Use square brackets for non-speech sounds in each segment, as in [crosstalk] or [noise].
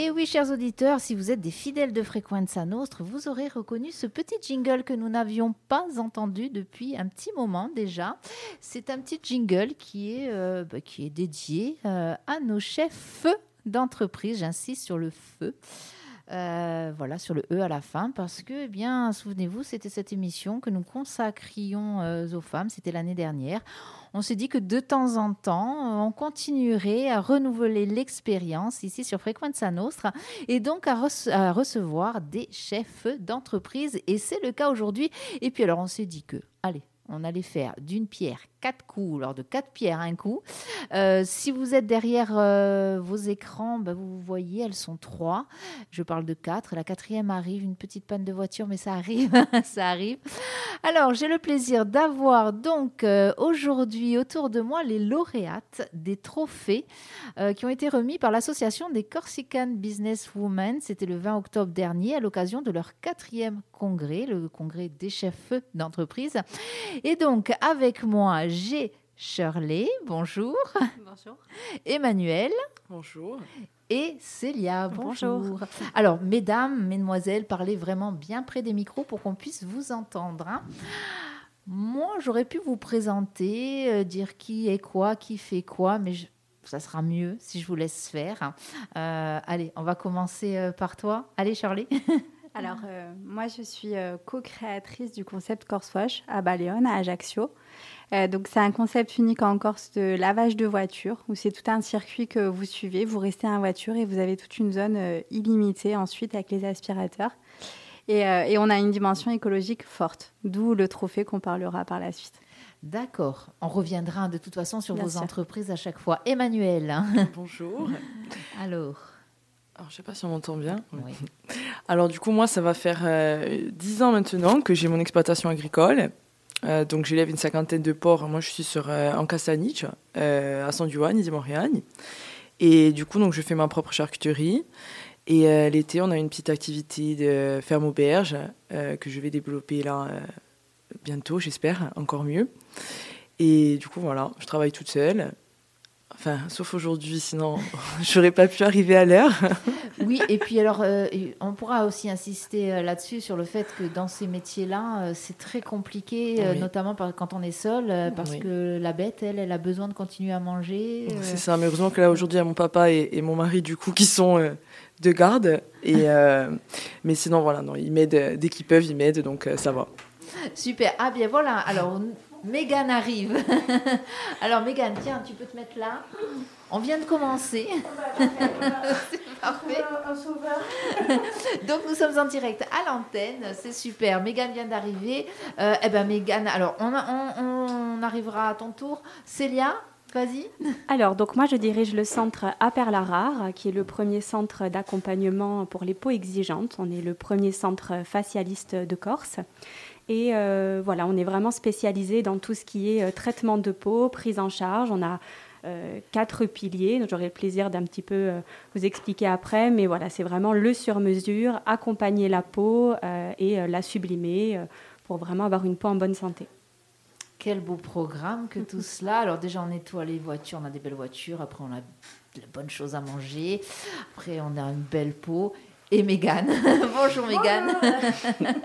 Et oui, chers auditeurs, si vous êtes des fidèles de Frequenza Nostre, vous aurez reconnu ce petit jingle que nous n'avions pas entendu depuis un petit moment déjà. C'est un petit jingle qui est, euh, bah, dédié euh, à nos chefs d'entreprise. J'insiste sur le feu. Euh, voilà, sur le E à la fin, parce que, eh bien, souvenez-vous, c'était cette émission que nous consacrions euh, aux femmes, c'était l'année dernière. On s'est dit que de temps en temps, on continuerait à renouveler l'expérience ici sur Frequenza Nostra et donc à, à recevoir des chefs d'entreprise. Et c'est le cas aujourd'hui. Et puis alors, on s'est dit que, allez, on allait faire d'une pierre quatre coups, lors de quatre pierres un coup. Euh, si vous êtes derrière euh, vos écrans, bah, vous voyez, elles sont trois. Je parle de quatre. La quatrième arrive, une petite panne de voiture, mais ça arrive, [laughs] ça arrive. Alors, j'ai le plaisir d'avoir donc euh, aujourd'hui autour de moi les lauréates des trophées qui ont été remis par l'association des Corsican Business Women. C'était le 20 octobre dernier à l'occasion de leur quatrième congrès, le congrès des chefs d'entreprise. Et donc, avec moi, j'ai Shirley, bonjour. [laughs] Bonjour. Emmanuel. Bonjour. Et Célia, bonjour. Alors, mesdames, mesdemoiselles, parlez vraiment bien près des micros pour qu'on puisse vous entendre. Hein. Moi, j'aurais pu vous présenter, euh, dire qui est quoi, qui fait quoi, mais ça sera mieux si je vous laisse faire. Euh, allez, on va commencer euh, par toi. Allez, Shirley. [laughs] Alors, moi, je suis co-créatrice du concept Corse Wash à Baleone, à Ajaccio. Euh, donc c'est un concept unique en Corse de lavage de voiture où c'est tout un circuit que vous suivez, vous restez en voiture et vous avez toute une zone euh, illimitée ensuite avec les aspirateurs. Euh, et, on a une dimension écologique forte, d'où le trophée qu'on parlera par la suite. D'accord. On reviendra de toute façon sur vos entreprises à chaque fois. Emmanuel. Bonjour. Alors. Alors, je ne sais pas si on m'entend bien. Oui. [laughs] Alors, du coup, moi, ça va faire dix ans maintenant que j'ai mon exploitation agricole. Euh, donc j'élève une cinquantaine de porcs. Moi, je suis sur, euh, en Castaniche, euh, à San Juan, Montréal. Et du coup, donc, je fais ma propre charcuterie. Et l'été, on a une petite activité de ferme auberge que je vais développer là bientôt, j'espère, encore mieux. Et du coup, voilà, je travaille toute seule. Enfin, sauf aujourd'hui, sinon [laughs] j'aurais pas pu arriver à l'heure. [laughs] oui, et puis alors, euh, on pourra aussi insister euh, là-dessus sur le fait que dans ces métiers-là, euh, c'est très compliqué, notamment quand on est seul, parce que la bête, elle, elle a besoin de continuer à manger. C'est ça, mais heureusement que là aujourd'hui, il y a mon papa et, mon mari, du coup, qui sont de garde. Et, [laughs] mais sinon, voilà, non, ils m'aident dès qu'ils peuvent, ils m'aident, donc ça va. Super. Ah bien voilà, alors Mégane arrive. [laughs] Alors Mégane, tiens, tu peux te mettre là. On vient de commencer. [laughs] c'est parfait. [laughs] Donc nous sommes en direct à l'antenne, c'est super. Mégane vient d'arriver. Euh, eh ben Mégane, alors on, on, arrivera à ton tour. Célia, Vas-y. Alors, donc moi, je dirige le centre à Perlarare, qui est le premier centre d'accompagnement pour les peaux exigeantes. On est le premier centre facialiste de Corse. Et euh, voilà, on est vraiment spécialisé dans tout ce qui est euh, traitement de peau, prise en charge. On a euh, quatre piliers. J'aurai le plaisir d'un petit peu vous expliquer après, mais voilà, c'est vraiment le sur-mesure, accompagner la peau et la sublimer pour vraiment avoir une peau en bonne santé. Quel beau programme que tout [laughs] cela. Alors déjà, on nettoie les voitures, on a des belles voitures, après on a de bonnes choses à manger, après on a une belle peau et Mégane. [laughs] Bonjour Mégane. [laughs]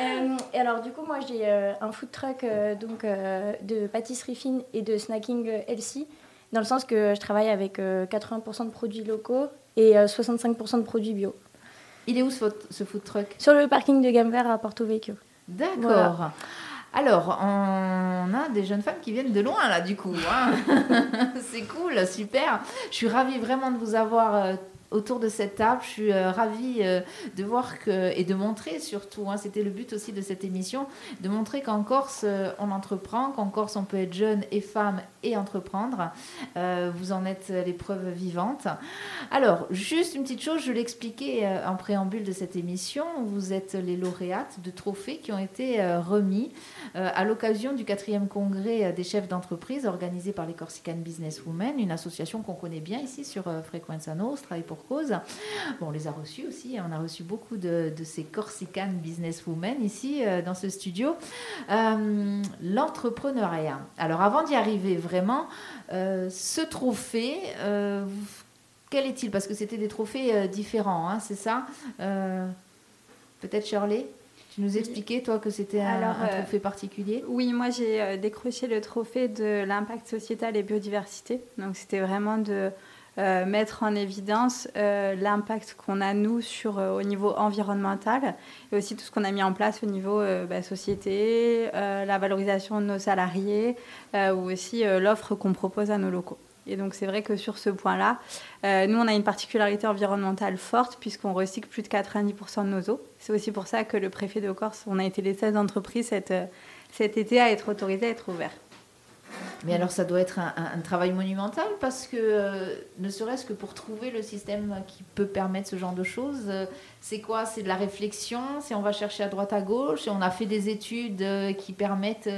Euh, et alors du coup moi j'ai euh, un food truck euh, donc de pâtisserie fine et de snacking healthy dans le sens que je travaille avec 80% de produits locaux et 65% de produits bio. Il est où ce, ce food truck? Sur le parking de Gamme Vert à Porto Vecchio. D'accord. Alors, on a des jeunes femmes qui viennent de loin, là, du coup. Hein. [laughs] C'est cool, super. Je suis ravie vraiment de vous avoir autour de cette table. Je suis euh, ravie euh, de voir que, et de montrer surtout, hein, c'était le but aussi de cette émission, de montrer qu'en Corse, euh, on entreprend, qu'en Corse, on peut être jeune et femme et entreprendre. vous en êtes l'épreuve vivante. Alors, juste une petite chose, je l'expliquais en préambule de cette émission, vous êtes les lauréates de trophées qui ont été remis à l'occasion du quatrième congrès des chefs d'entreprise organisé par les Corsican Business Women, une association qu'on connaît bien ici sur Frequenza Nostra pour cause. Bon, on les a reçus aussi. Hein. On a reçu beaucoup de, ces Corsican businesswomen ici euh, dans ce studio. Euh, l'entrepreneuriat. Alors, avant d'y arriver vraiment, euh, ce trophée, quel est-il? Parce que c'était des trophées différents, hein, c'est ça? Peut-être Shirley tu nous expliquais, toi, que c'était un, trophée particulier? Oui, moi j'ai décroché le trophée de l'impact sociétal et biodiversité. Donc c'était vraiment de euh, mettre en évidence euh, l'impact qu'on a, nous, sur, euh, au niveau environnemental et aussi tout ce qu'on a mis en place au niveau bah, société, la valorisation de nos salariés ou aussi l'offre qu'on propose à nos locaux. Et donc c'est vrai que sur ce point-là, nous, on a une particularité environnementale forte puisqu'on recycle plus de 90% de nos eaux. C'est aussi pour ça que le préfet de Corse, on a été les 16 entreprises cet, cet été à être autorisées à être ouverts. Mais alors ça doit être un, travail monumental parce que euh, ne serait-ce que pour trouver le système qui peut permettre ce genre de choses, euh, c'est quoi? C'est de la réflexion, si on va chercher à droite à gauche, et on a fait des études euh, qui permettent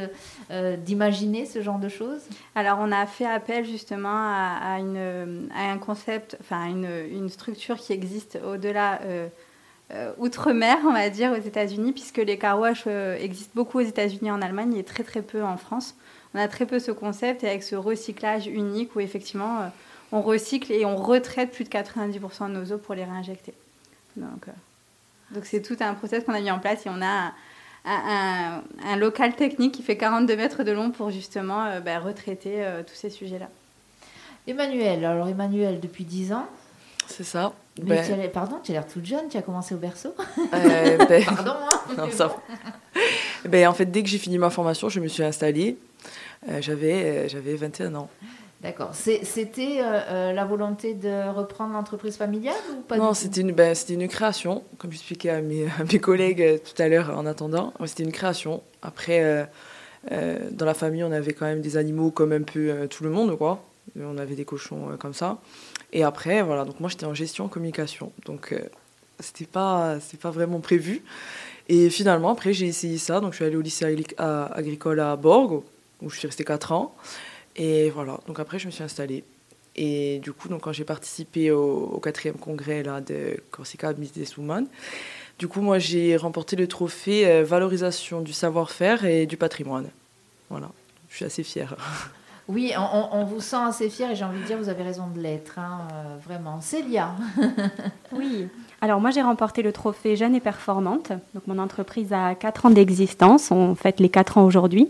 d'imaginer ce genre de choses? Alors on a fait appel justement à, une, à un concept, enfin une, une, structure qui existe au-delà. outre-mer, on va dire, aux États-Unis, puisque les car existent beaucoup aux États-Unis, en Allemagne et très très peu en France on a très peu ce concept et avec ce recyclage unique où effectivement euh, on recycle et on retraite plus de 90% de nos eaux pour les réinjecter. Donc, euh, donc c'est tout un process qu'on a mis en place et on a un, local technique qui fait 42 mètres de long pour justement euh, bah, retraiter tous ces sujets-là. Emmanuel, alors Emmanuel, depuis 10 ans. C'est ça. Mais ben pardon, tu as l'air toute jeune, tu as commencé au berceau. Ben [laughs] pardon, hein non, ça... ben, En fait, dès que j'ai fini ma formation, je me suis installée. Euh, j'avais, euh, j'avais 21 ans. D'accord. C'était euh, la volonté de reprendre l'entreprise familiale ou pas Non, c'était une, ben, une création, comme j'expliquais à mes, à mes collègues tout à l'heure en attendant. C'était une création. Après, dans la famille, on avait quand même des animaux comme un peu tout le monde, quoi. On avait des cochons comme ça. Et après, voilà, donc moi j'étais en gestion communication. Donc c'était pas, pas vraiment prévu. Et finalement, après, j'ai essayé ça. Donc je suis allée au lycée agricole à Borgo où je suis restée 4 ans. Et voilà, donc après, je me suis installée. Et du coup, donc, quand j'ai participé au, quatrième congrès là, de Corsica Business Woman, du coup, moi, j'ai remporté le trophée euh, valorisation du savoir-faire et du patrimoine. Voilà, je suis assez fière. [laughs] Oui, on, vous sent assez fière et j'ai envie de dire, vous avez raison de l'être, hein, euh, vraiment. Célia [laughs] Oui, alors moi j'ai remporté le trophée Jeune et Performante. Donc mon entreprise a 4 ans d'existence, on fête les 4 ans aujourd'hui.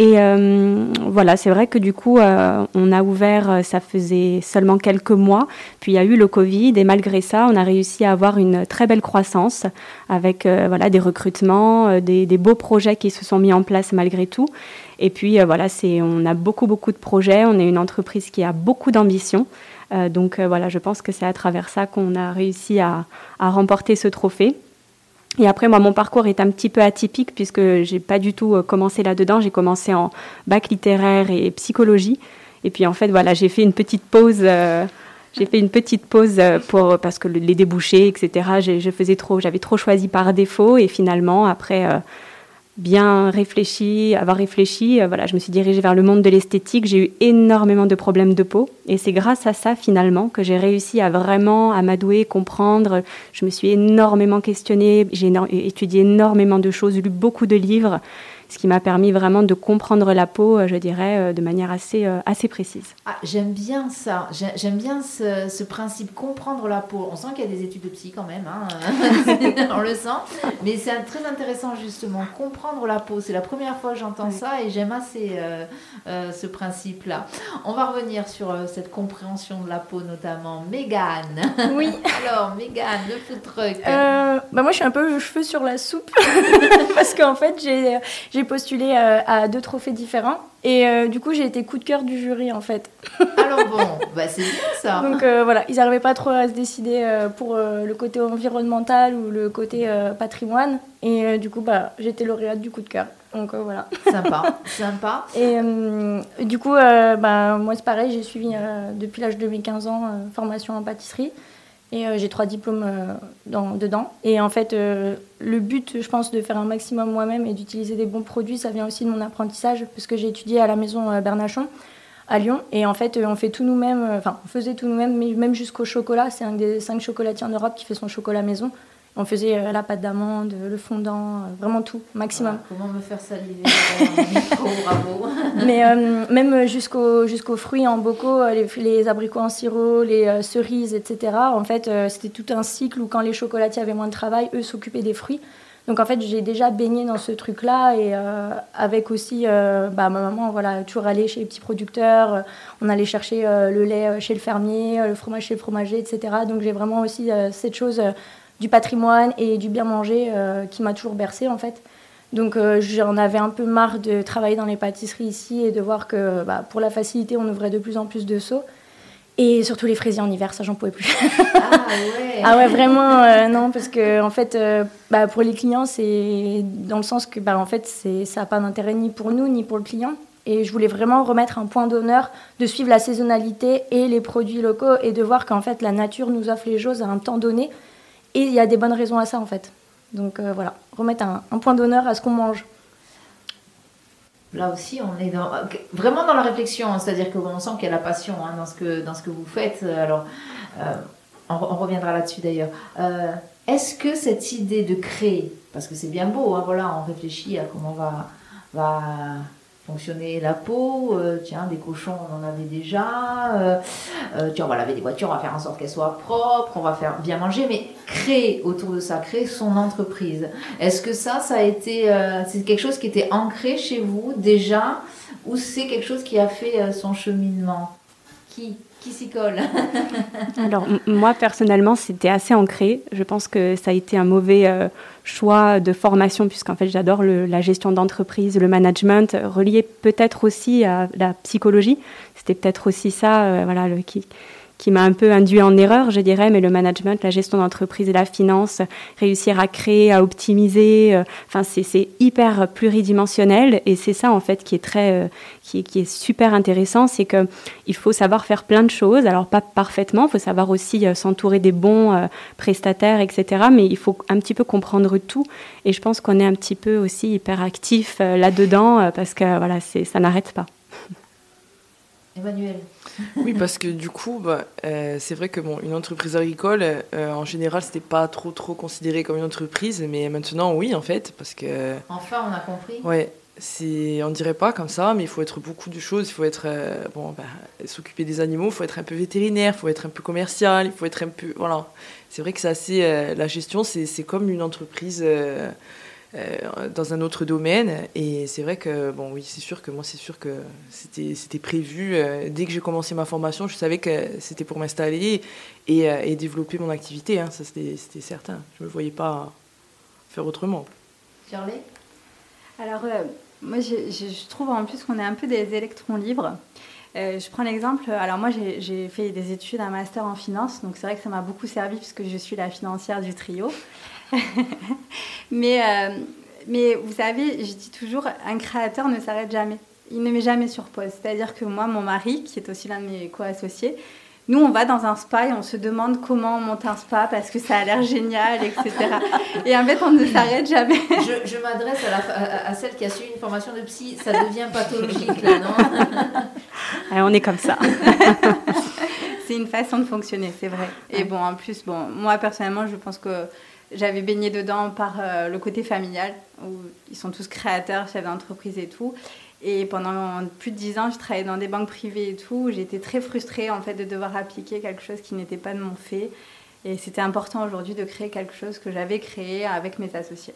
Et euh, voilà, c'est vrai que du coup, euh, on a ouvert, euh, ça faisait seulement quelques mois, puis il y a eu le Covid, et malgré ça, on a réussi à avoir une très belle croissance avec voilà, des recrutements, des, des, beaux projets qui se sont mis en place malgré tout. Et puis voilà, c'est, on a beaucoup, beaucoup de projets, on est une entreprise qui a beaucoup d'ambition. donc voilà, je pense que c'est à travers ça qu'on a réussi à, à remporter ce trophée. Et après, moi, mon parcours est un petit peu atypique puisque j'ai pas du tout euh, commencé là-dedans. J'ai commencé en bac littéraire et psychologie. Et puis, en fait, voilà, j'ai fait une petite pause. Euh, j'ai fait une petite pause euh, pour parce que les débouchés, etc. Je faisais trop, j'avais trop choisi par défaut. Et finalement, après, bien réfléchi, avoir réfléchi, euh, voilà, je me suis dirigée vers le monde de l'esthétique. J'ai eu énormément de problèmes de peau et c'est grâce à ça finalement que j'ai réussi à vraiment m'adouer, comprendre. Je me suis énormément questionnée, j'ai étudié énormément de choses, lu beaucoup de livres ce qui m'a permis vraiment de comprendre la peau, euh, je dirais, euh, de manière assez, euh, assez précise. Ah, j'aime bien ça, j'aime bien ce, principe, comprendre la peau. On sent qu'il y a des études de psy quand même, hein. [laughs] on le sent, mais c'est très intéressant justement, comprendre la peau. C'est la première fois que j'entends ça et j'aime assez ce principe-là. On va revenir sur cette compréhension de la peau notamment. Mégane. Oui. [laughs] Alors, Mégane, le food truck. bah moi, je suis un peu cheveux sur la soupe [laughs] parce qu'en fait, j'ai j'ai postulé euh, à deux trophées différents. Et euh, du coup, j'ai été coup de cœur du jury, en fait. Alors bon, bah, c'est bien ça. [laughs] Donc euh, voilà, ils n'arrivaient pas trop à se décider pour le côté environnemental ou le côté patrimoine. Et du coup, bah, j'étais lauréate du coup de cœur. Donc voilà. Sympa, [laughs] sympa. Et du coup, bah, moi c'est pareil, j'ai suivi depuis l'âge de mes 15 ans formation en pâtisserie. Et euh, j'ai trois diplômes euh, dans, dedans. Et en fait, euh, le but, je pense, de faire un maximum moi-même et d'utiliser des bons produits, ça vient aussi de mon apprentissage, parce que j'ai étudié à la maison Bernachon à Lyon. Et en fait, on fait tout nous-mêmes, enfin, on faisait tout nous-mêmes, mais même jusqu'au chocolat. C'est un des cinq chocolatiers en Europe qui fait son chocolat maison. On faisait euh, la pâte d'amande, le fondant, euh, vraiment tout, maximum. comment me faire saliver [laughs] bravo. [laughs] Mais euh, même jusqu'aux jusqu'aux fruits en bocaux, les, abricots en sirop, les cerises, etc. En fait, c'était tout un cycle où quand les chocolatiers avaient moins de travail, eux s'occupaient des fruits. Donc en fait, j'ai déjà baigné dans ce truc-là et avec aussi bah, ma maman, voilà, toujours aller chez les petits producteurs. on allait chercher le lait chez le fermier, le fromage chez le fromager, etc. Donc j'ai vraiment aussi cette chose du patrimoine et du bien manger euh, qui m'a toujours bercé en fait. Donc euh, j'en avais un peu marre de travailler dans les pâtisseries ici et de voir que bah, pour la facilité, on ouvrait de plus en plus de seaux. Et surtout les fraisiers en hiver, ça j'en pouvais plus. ah [laughs] ouais Ah ouais, vraiment, euh, non, parce que en fait, bah, pour les clients, c'est dans le sens que bah, en fait, ça n'a pas d'intérêt ni pour nous, ni pour le client. Et je voulais vraiment remettre un point d'honneur de suivre la saisonnalité et les produits locaux et de voir qu'en fait, la nature nous offre les choses à un temps donné et il y a des bonnes raisons à ça, en fait. Donc euh, voilà, remettre un, point d'honneur à ce qu'on mange. Là aussi, on est dans, vraiment dans la réflexion, hein. c'est-à-dire qu'on sent qu'il y a la passion hein, dans, ce que, vous faites. Alors, euh, on, reviendra là-dessus d'ailleurs. Euh, est-ce que cette idée de créer, parce que c'est bien beau, hein, voilà, on réfléchit à comment va, va fonctionner la peau. Euh, tiens, des cochons, on en avait déjà. Euh, euh, tiens, on va laver des voitures, on va faire en sorte qu'elles soient propres, on va faire bien manger, mais créer autour de ça, créer son entreprise. Est-ce que ça, ça a été, c'est quelque chose qui était ancré chez vous déjà, ou c'est quelque chose qui a fait son cheminement? Qui? Qui s'y colle [laughs] Alors, moi, personnellement, c'était assez ancré. Je pense que ça a été un mauvais euh, choix de formation, puisqu'en fait, j'adore la gestion d'entreprise, le management, relié peut-être aussi à la psychologie. C'était peut-être aussi ça, euh, voilà, qui, qui m'a un peu induit en erreur, je dirais, mais le management, la gestion d'entreprise et la finance, réussir à créer, à optimiser, euh, enfin c'est hyper pluridimensionnel et c'est ça en fait qui est très, euh, qui, super intéressant, c'est que il faut savoir faire plein de choses, alors pas parfaitement, il faut savoir aussi euh, s'entourer des bons prestataires, etc. Mais il faut un petit peu comprendre tout et je pense qu'on est un petit peu aussi hyper actif là-dedans parce que voilà, ça n'arrête pas. Emmanuel. Oui, parce que du coup, bah, euh, c'est vrai que bon, une entreprise agricole, euh, en général, c'était pas trop trop considéré comme une entreprise, mais maintenant, oui, en fait, parce que. Enfin, on a compris. Ouais, c'est, on dirait pas comme ça, mais il faut être beaucoup de choses. Il faut être, euh, bon, bah, s'occuper des animaux, il faut être un peu vétérinaire, il faut être un peu commercial, il faut être un peu, voilà. C'est vrai que c'est assez, la gestion, c'est, c'est comme une entreprise. Euh, dans un autre domaine. Et c'est vrai que, bon, oui, c'est sûr que moi, c'est sûr que c'était, prévu. Euh, dès que j'ai commencé ma formation, je savais que c'était pour m'installer et, euh, développer mon activité. Hein. ça, c'était, certain. Je ne me voyais pas faire autrement. Charlie Alors, moi, je, trouve en plus qu'on est un peu des électrons libres. je prends l'exemple, alors moi j'ai fait des études, un master en finance, donc c'est vrai que ça m'a beaucoup servi puisque je suis la financière du trio. [laughs] mais, euh, mais vous savez, je dis toujours, un créateur ne s'arrête jamais. Il ne met jamais sur pause. C'est-à-dire que moi, mon mari, qui est aussi l'un de mes co-associés, nous, on va dans un spa et on se demande comment on monte un spa parce que ça a l'air génial, etc. [laughs] Et en fait, on ne s'arrête jamais. Je, m'adresse à, à, celle qui a suivi une formation de psy. Ça devient pathologique, là, non [laughs] On est comme ça. c'est une façon de fonctionner, c'est vrai. Et bon, en plus, bon, moi, personnellement, je pense que j'avais baigné dedans par euh, le côté familial, où ils sont tous créateurs, chefs d'entreprise et tout. Et pendant plus de dix ans, je travaillais dans des banques privées et tout. J'étais très frustrée en fait de devoir appliquer quelque chose qui n'était pas de mon fait. Et c'était important aujourd'hui de créer quelque chose que j'avais créé avec mes associés.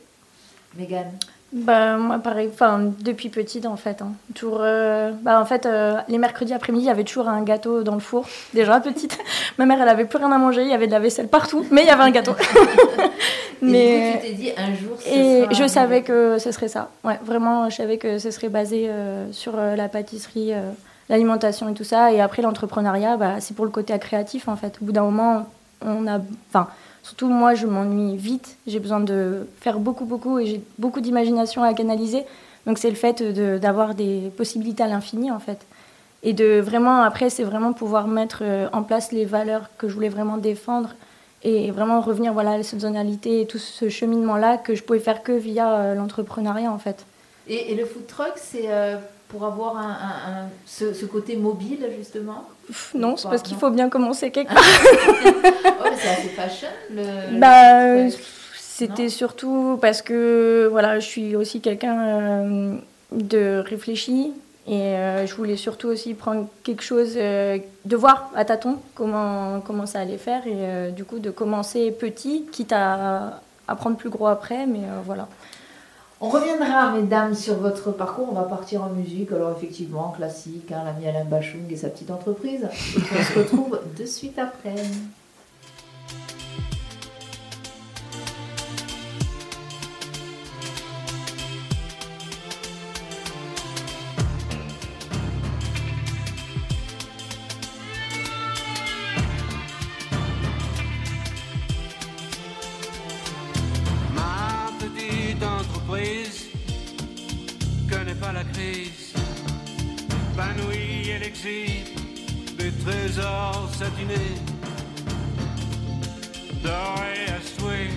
Mégane bah, moi, pareil, enfin, depuis petite, en fait. Hein. Toujours, euh, bah, en fait, euh, les mercredis après-midi, il y avait toujours un gâteau dans le four. [laughs] Déjà, petite. Ma mère, elle avait plus rien à manger, il y avait de la vaisselle partout, mais il y avait un gâteau. [laughs] mais... Et tu t'es dit, un jour, ce Et je savais que ce serait ça. Ouais, vraiment, je savais que ce serait basé euh, sur la pâtisserie, l'alimentation et tout ça. Et après, l'entrepreneuriat, bah, c'est pour le côté créatif, en fait. Au bout d'un moment, on a... Enfin, Surtout moi, je m'ennuie vite. J'ai besoin de faire beaucoup, beaucoup et j'ai beaucoup d'imagination à canaliser. Donc c'est le fait d'avoir des possibilités à l'infini en fait. Et de vraiment, après, c'est vraiment pouvoir mettre euh, en place les valeurs que je voulais vraiment défendre et vraiment revenir voilà, à la saisonnalité et tout ce cheminement-là que je pouvais faire que via euh, l'entrepreneuriat en fait. Et, le food truck, c'est euh, pour avoir un, ce, côté mobile, justement? Non, c'est parce qu'il faut bien commencer quelque part. oh, c'est assez [laughs] fashion. Le, bah, C'était surtout parce que voilà, je suis aussi quelqu'un de réfléchi et je voulais surtout aussi prendre quelque chose, de voir à tâtons comment, comment ça allait faire et du coup de commencer petit, quitte à, à prendre plus gros après, mais voilà. On reviendra, mesdames, sur votre parcours. On va partir en musique. Alors, effectivement, classique, hein, l'ami Alain Bachung et sa petite entreprise. On se retrouve de suite après. Des trésors satinés, dorés à souhait.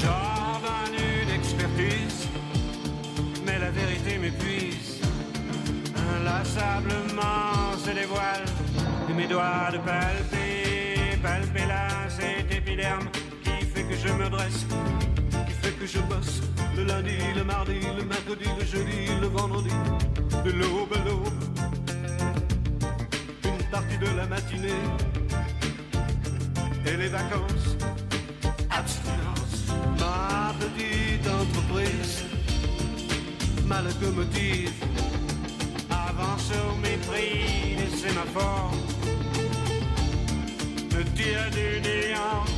Jardin une expertise, mais la vérité m'épuise. Inlassablement se dévoile et mes doigts de palper, palper là cet épiderme je me dresse que je bosse le lundi, le mardi, le mercredi, le jeudi, le vendredi, de l'aube à l'aube. Une partie de la matinée et les vacances. Abstinence, ma petite entreprise, ma locomotive avance au mépris des sémaphores, me tire du néant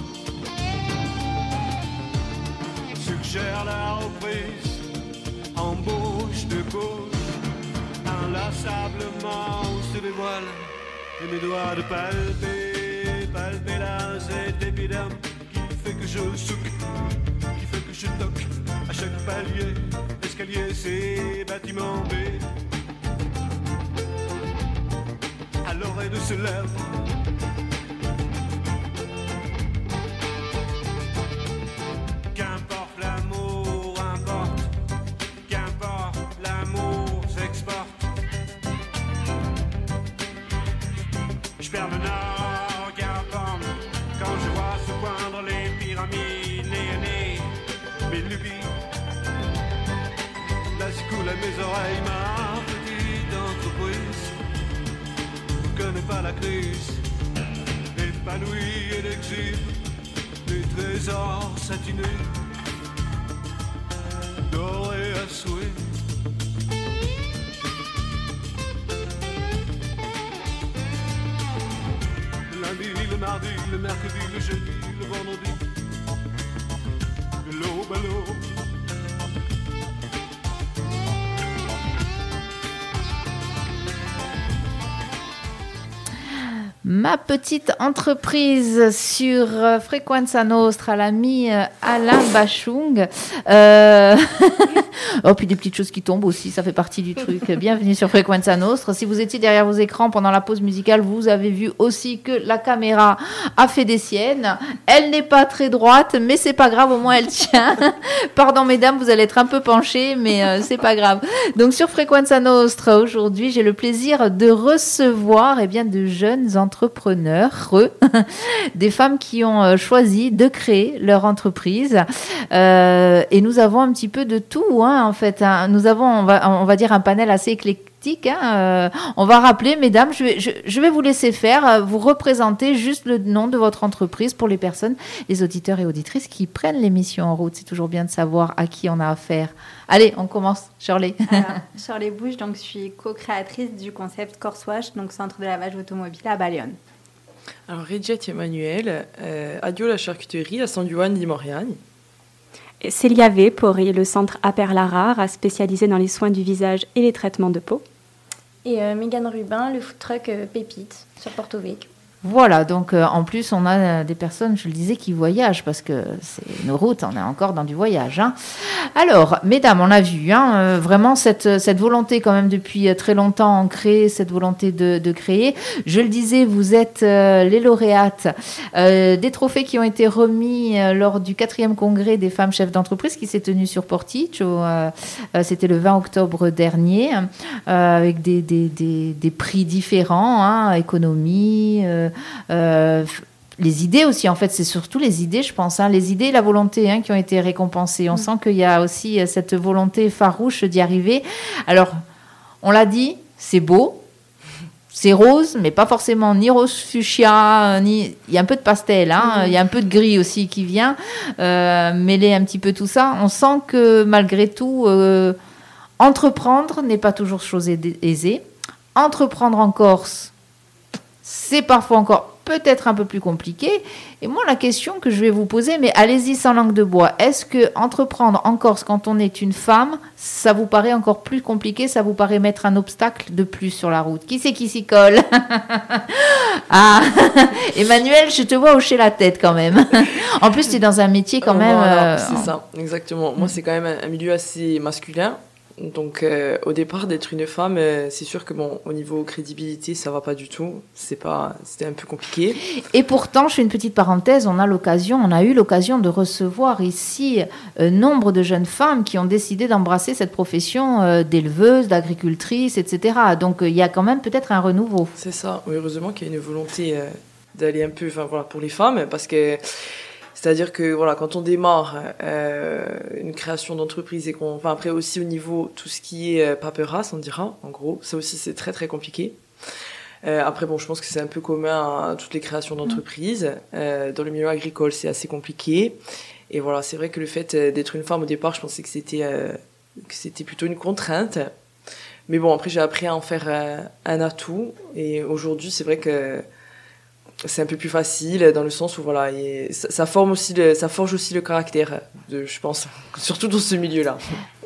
suggère la reprise, embauche de gauche, inlassablement se dévoile, et mes doigts de palper, palper là cet épiderme qui fait que je souque, qui fait que je toque à chaque palier, escalier, ces bâtiments B. À l'oreille de ce lèvres ma petite entreprise connaît pas la crise, épanouie et l'exil, les trésors satinés, dorés à souhait. Lundi, le mardi, le mercredi, le jeudi, le vendredi, de l'aube à. Ma petite entreprise sur euh, Frequenza Nostra, l'ami euh, Alain Bachung. Euh... [laughs] oh, puis des petites choses qui tombent aussi, ça fait partie du truc. [laughs] Bienvenue sur Frequenza Nostra. Si vous étiez derrière vos écrans pendant la pause musicale, vous avez vu aussi que la caméra a fait des siennes. Elle n'est pas très droite, mais c'est pas grave, au moins elle tient. [laughs] Pardon, mesdames, vous allez être un peu penchées, mais euh, c'est pas grave. Donc sur Frequenza Nostra, aujourd'hui, j'ai le plaisir de recevoir eh bien, de jeunes entrepreneurs, [laughs] des femmes qui ont euh, choisi de créer leur entreprise. Euh, et nous avons un petit peu de tout, hein, en fait. Hein. Nous avons, on va, on va dire, un panel assez éclectique. Hein. Euh, on va rappeler, mesdames, je vais, je, vais vous laisser faire, vous représenter juste le nom de votre entreprise pour les personnes, les auditeurs et auditrices qui prennent l'émission en route. C'est toujours bien de savoir à qui on a affaire. Allez, on commence. Shirley. Shirley Bouche, donc je suis co-créatrice du concept Corswash, donc centre de lavage automobile à Bayonne. Alors, Regette Emmanuel, euh, Adio la charcuterie à San Juan di Moriani. Célia V pour le centre Aperlarare, spécialisé dans les soins du visage et les traitements de peau. Et euh, Megan Rubin, le food truck euh, Pépite sur Porto Vecchio. Voilà, donc euh, en plus, on a euh, des personnes, je le disais, qui voyagent parce que c'est nos routes, on est encore dans du voyage. hein. Alors, mesdames, on a vu hein, euh, vraiment cette, cette volonté quand même depuis très longtemps ancrée, cette volonté de, créer. Je le disais, vous êtes les lauréates des trophées qui ont été remis lors du quatrième congrès des femmes chefs d'entreprise qui s'est tenu sur euh, C'était le 20 octobre dernier, avec des, des, des, des prix différents, hein, économie. Euh, les idées aussi, en fait, c'est surtout les idées, je pense, hein, les idées et la volonté hein, qui ont été récompensées. On sent qu'il y a aussi euh, cette volonté farouche d'y arriver. Alors, on l'a dit, c'est beau, c'est rose, mais pas forcément ni rose fuchsia, ni. Il y a un peu de pastel, hein, il y a un peu de gris aussi qui vient euh, mêler un petit peu tout ça. On sent que malgré tout, euh, entreprendre n'est pas toujours chose aisée. Entreprendre en Corse, c'est parfois encore peut-être un peu plus compliqué. Et moi, la question que je vais vous poser, mais allez-y sans langue de bois, est-ce que entreprendre en Corse quand on est une femme, ça vous paraît encore plus compliqué Ça vous paraît mettre un obstacle de plus sur la route? Qui c'est qui s'y colle? [laughs] Ah, [laughs] Emmanuel, je te vois hocher la tête quand même. en plus, tu es dans un métier quand même. Voilà, euh, c'est ça, exactement. Moi, c'est quand même un milieu assez masculin. Donc, euh, au départ, d'être une femme, euh, c'est sûr que bon, au niveau crédibilité, ça va pas du tout. C'est pas, c'était un peu compliqué. Et pourtant, je fais une petite parenthèse, on a l'occasion, on a eu l'occasion de recevoir ici euh, nombre de jeunes femmes qui ont décidé d'embrasser cette profession d'éleveuse, d'agricultrice, etc. Donc il y a quand même peut-être un renouveau. C'est ça. Oui, heureusement qu'il y a une volonté d'aller un peu, enfin voilà, pour les femmes, parce que c'est-à-dire que voilà, quand on démarre euh, une création d'entreprise et qu'on, enfin après aussi au niveau tout ce qui est euh, paperasse, on dira, en gros, ça aussi c'est très très compliqué. Euh, après bon, je pense que c'est un peu commun à toutes les créations d'entreprises. Euh, dans le milieu agricole, c'est assez compliqué. Et voilà, c'est vrai que le fait euh, d'être une femme au départ, je pensais que c'était euh, que c'était plutôt une contrainte. Mais bon, après j'ai appris à en faire un atout. Et aujourd'hui, c'est vrai que c'est un peu plus facile dans le sens où voilà, et ça, ça forme aussi le, ça forge aussi le caractère, de, je pense, [laughs] surtout dans ce milieu-là.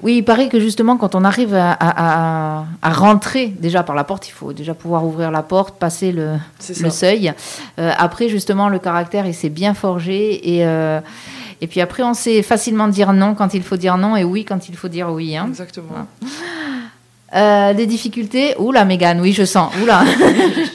Oui, il paraît que justement, quand on arrive à, à- à- à rentrer déjà par la porte, il faut déjà pouvoir ouvrir la porte, passer le, seuil. Euh, après, justement, le caractère, il s'est bien forgé. Et, euh, et puis après, on sait facilement dire non quand il faut dire non et oui quand il faut dire oui. hein. Exactement. Euh, des difficultés Oula, Mégane, oui, je sens. Oula. [laughs]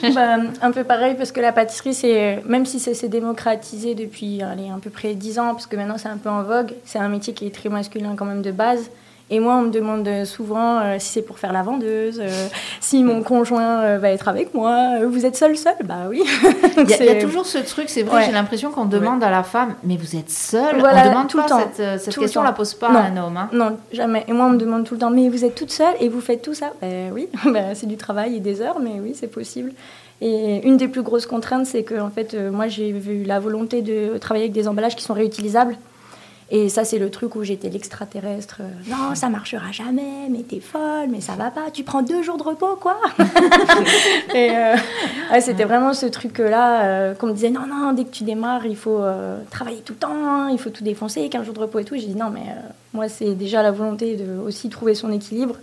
[laughs] Bah, un peu pareil parce que la pâtisserie, c'est même si ça s'est démocratisé depuis allez, à peu près 10 ans, parce que maintenant c'est un peu en vogue, c'est un métier qui est très masculin quand même de base. Et moi, on me demande souvent euh, si c'est pour faire la vendeuse, euh, si mon conjoint euh, va être avec moi. Vous êtes seul, seul? Bah oui. [laughs] Il y, a, y toujours ce truc, c'est vrai, Ouais. j'ai l'impression qu'on demande à la femme, mais vous êtes seule? Voilà, On demande tout pas le temps. cette, cette Tout le question, on temps. la pose pas Non. à un homme. hein. Non, jamais. Et moi, on me demande tout le temps, mais vous êtes toute seule et vous faites tout ça? Ben oui, [laughs] Ben, c'est du travail et des heures, mais oui, c'est possible. Et une des plus grosses contraintes, c'est que en fait, euh, moi, j'ai eu la volonté de travailler avec des emballages qui sont réutilisables. Et ça, c'est le truc où j'étais l'extraterrestre. Euh, Non, ça marchera jamais, mais t'es folle, mais ça va pas. Tu prends deux jours de repos, quoi. [laughs] et euh, c'était vraiment ce truc-là euh, qu'on me disait non, non, dès que tu démarres, il faut travailler tout le temps, il faut tout défoncer, 15 jours de repos et tout. J'ai dit non, mais moi, c'est déjà la volonté de aussi trouver son équilibre.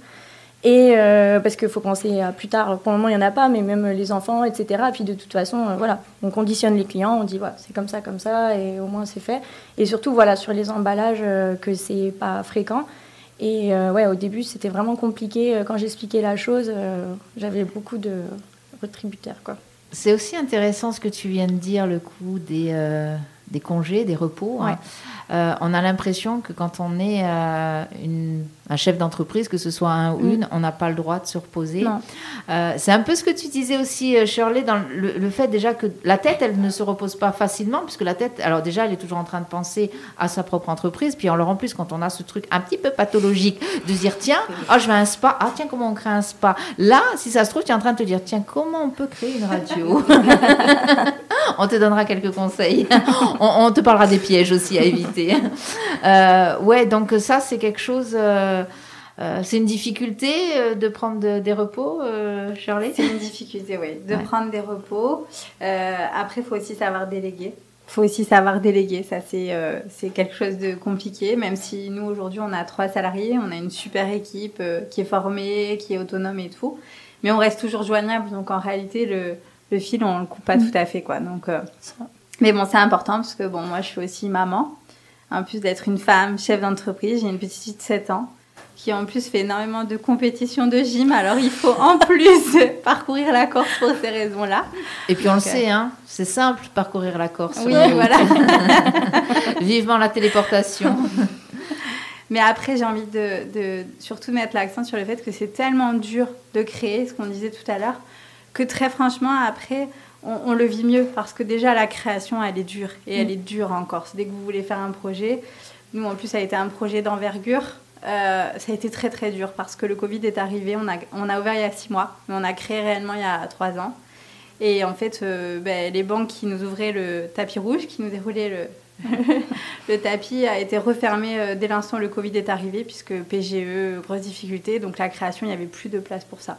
Et euh, parce qu'il faut penser à plus tard, pour le moment il n'y en a pas, mais même les enfants, etc. Et puis de toute façon, euh, voilà, on conditionne les clients, on dit voilà, c'est comme ça, comme ça, et au moins c'est fait. Et surtout, voilà, sur les emballages, euh, que c'est pas fréquent. Et euh, ouais, au début c'était vraiment compliqué. Quand j'expliquais la chose, j'avais beaucoup de retributaires, quoi. C'est aussi intéressant ce que tu viens de dire, le coup des, des congés, des repos. hein. Euh, on a l'impression que quand on est euh, une- un chef d'entreprise, que ce soit un ou Mm. une, on n'a pas le droit de se reposer. Euh, c'est un peu ce que tu disais aussi, Shirley, dans le, le fait déjà que la tête, elle ne se repose pas facilement, puisque la tête, alors déjà, elle est toujours en train de penser à sa propre entreprise. Puis alors en plus, quand on a ce truc un petit peu pathologique de se dire, tiens, ah, je veux un spa, ah tiens, comment on crée un spa Là, si ça se trouve, tu es en train de te dire, tiens, comment on peut créer une radio? [laughs] On te donnera quelques conseils. On, on te parlera des pièges aussi à éviter. [laughs] Euh, ouais, donc ça, c'est quelque chose. euh, euh, c'est une difficulté euh, de prendre de- des repos, euh, Shirley? C'est une difficulté, oui, de Ouais. prendre des repos. Euh, après, il faut aussi savoir déléguer. faut aussi savoir déléguer. Ça, c'est euh, c'est quelque chose de compliqué. Même si nous, aujourd'hui, on a trois salariés, on a une super équipe euh, qui est formée, qui est autonome et tout. Mais on reste toujours joignable. Donc, en réalité, le, le fil, on le coupe pas Mm. tout à fait. quoi. Donc, euh, mais bon, c'est important parce que bon, moi, je suis aussi maman. En plus d'être une femme, chef d'entreprise, j'ai une petite fille de 7 ans qui en plus fait énormément de compétitions de gym. Alors il faut en plus [laughs] parcourir la Corse pour ces raisons-là. Et puis on le sait, hein, c'est simple parcourir la Corse. Oui, Euh, voilà. [laughs] Vivement la téléportation. [laughs] Mais après, j'ai envie de, de surtout mettre l'accent sur le fait que c'est tellement dur de créer, ce qu'on disait tout à l'heure, que très franchement, après, on, on le vit mieux parce que déjà la création, elle est dure et elle est dure en Corse. Dès que vous voulez faire un projet, nous en plus, ça a été un projet d'envergure. euh, ça a été très très dur parce que le Covid est arrivé. On a, on a ouvert il y a six mois, mais on a créé réellement il y a trois ans. Et en fait, euh, ben, les banques qui nous ouvraient le tapis rouge, qui nous déroulaient le, [laughs] le tapis, a été refermé euh, dès l'instant où le Covid est arrivé, puisque PGE, grosse difficulté. Donc la création, il n'y avait plus de place pour ça.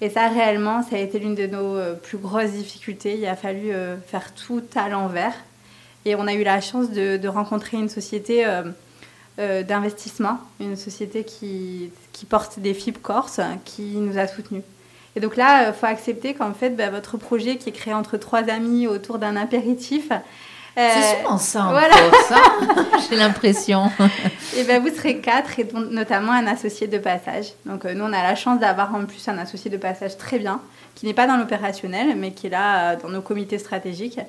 Et ça, réellement, ça a été l'une de nos euh, plus grosses difficultés. Il a fallu euh, faire tout à l'envers. Et on a eu la chance de, rencontrer une société euh, d'investissement, une société qui, qui porte des fibres corse, qui nous a soutenus. Et donc là, il faut accepter qu'en fait, bah, votre projet qui est créé entre trois amis autour d'un apéritif, C'est souvent ça en voilà. Hein, [laughs] j'ai l'impression. et ben vous serez quatre, et dont- notamment un associé de passage. Donc euh, nous, on a la chance d'avoir en plus un associé de passage très bien, qui n'est pas dans l'opérationnel, mais qui est là euh, dans nos comités stratégiques.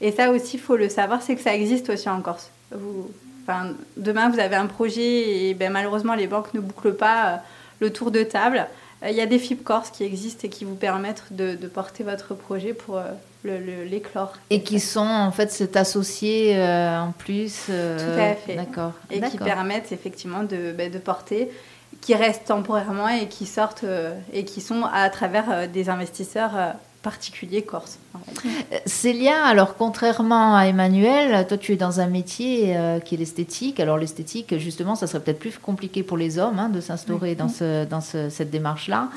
Et ça aussi, il faut le savoir, c'est que ça existe aussi en Corse. Vous, enfin, demain, vous avez un projet et ben, malheureusement, les banques ne bouclent pas euh, le tour de table. Euh, Il y a des FIB Corse qui existent et qui vous permettent de, de porter votre projet pour le-. Et qui sont en fait cet associé euh, en plus. euh, Tout à fait. D'accord. et qui permettent effectivement de, ben, de porter, qui restent temporairement et qui sortent euh, et qui sont à travers des investisseurs en fait. Euh, Célia, alors contrairement à Emmanuel, toi tu es dans un métier euh, qui est l'esthétique. Alors l'esthétique, justement, ça serait peut-être plus compliqué pour les hommes hein, de s'instaurer dans, ce, dans ce- cette démarche-là.